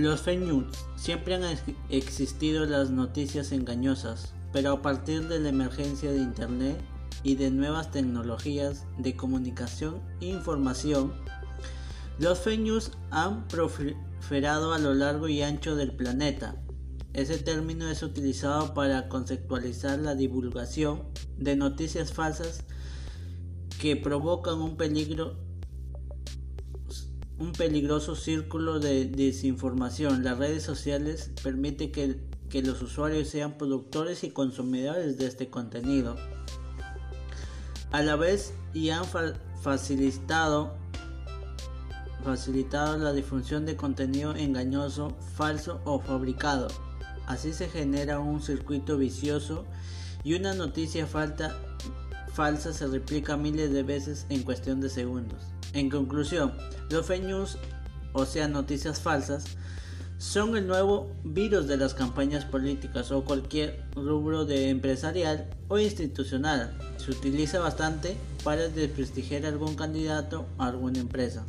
Los fake news siempre han existido las noticias engañosas, pero a partir de la emergencia de Internet y de nuevas tecnologías de comunicación e información, los fake news han proliferado a lo largo y ancho del planeta. Ese término es utilizado para conceptualizar la divulgación de noticias falsas que provocan un peligro un peligroso círculo de desinformación. Las redes sociales permiten que, los usuarios sean productores y consumidores de este contenido. A la vez y han facilitado la difusión de contenido engañoso, falso o fabricado. Así se genera un circuito vicioso y una noticia falsa se replica miles de veces en cuestión de segundos. En conclusión, los fake news, o sea, noticias falsas, son el nuevo virus de las campañas políticas o cualquier rubro de empresarial o institucional. Se utiliza bastante para desprestigiar a algún candidato o alguna empresa.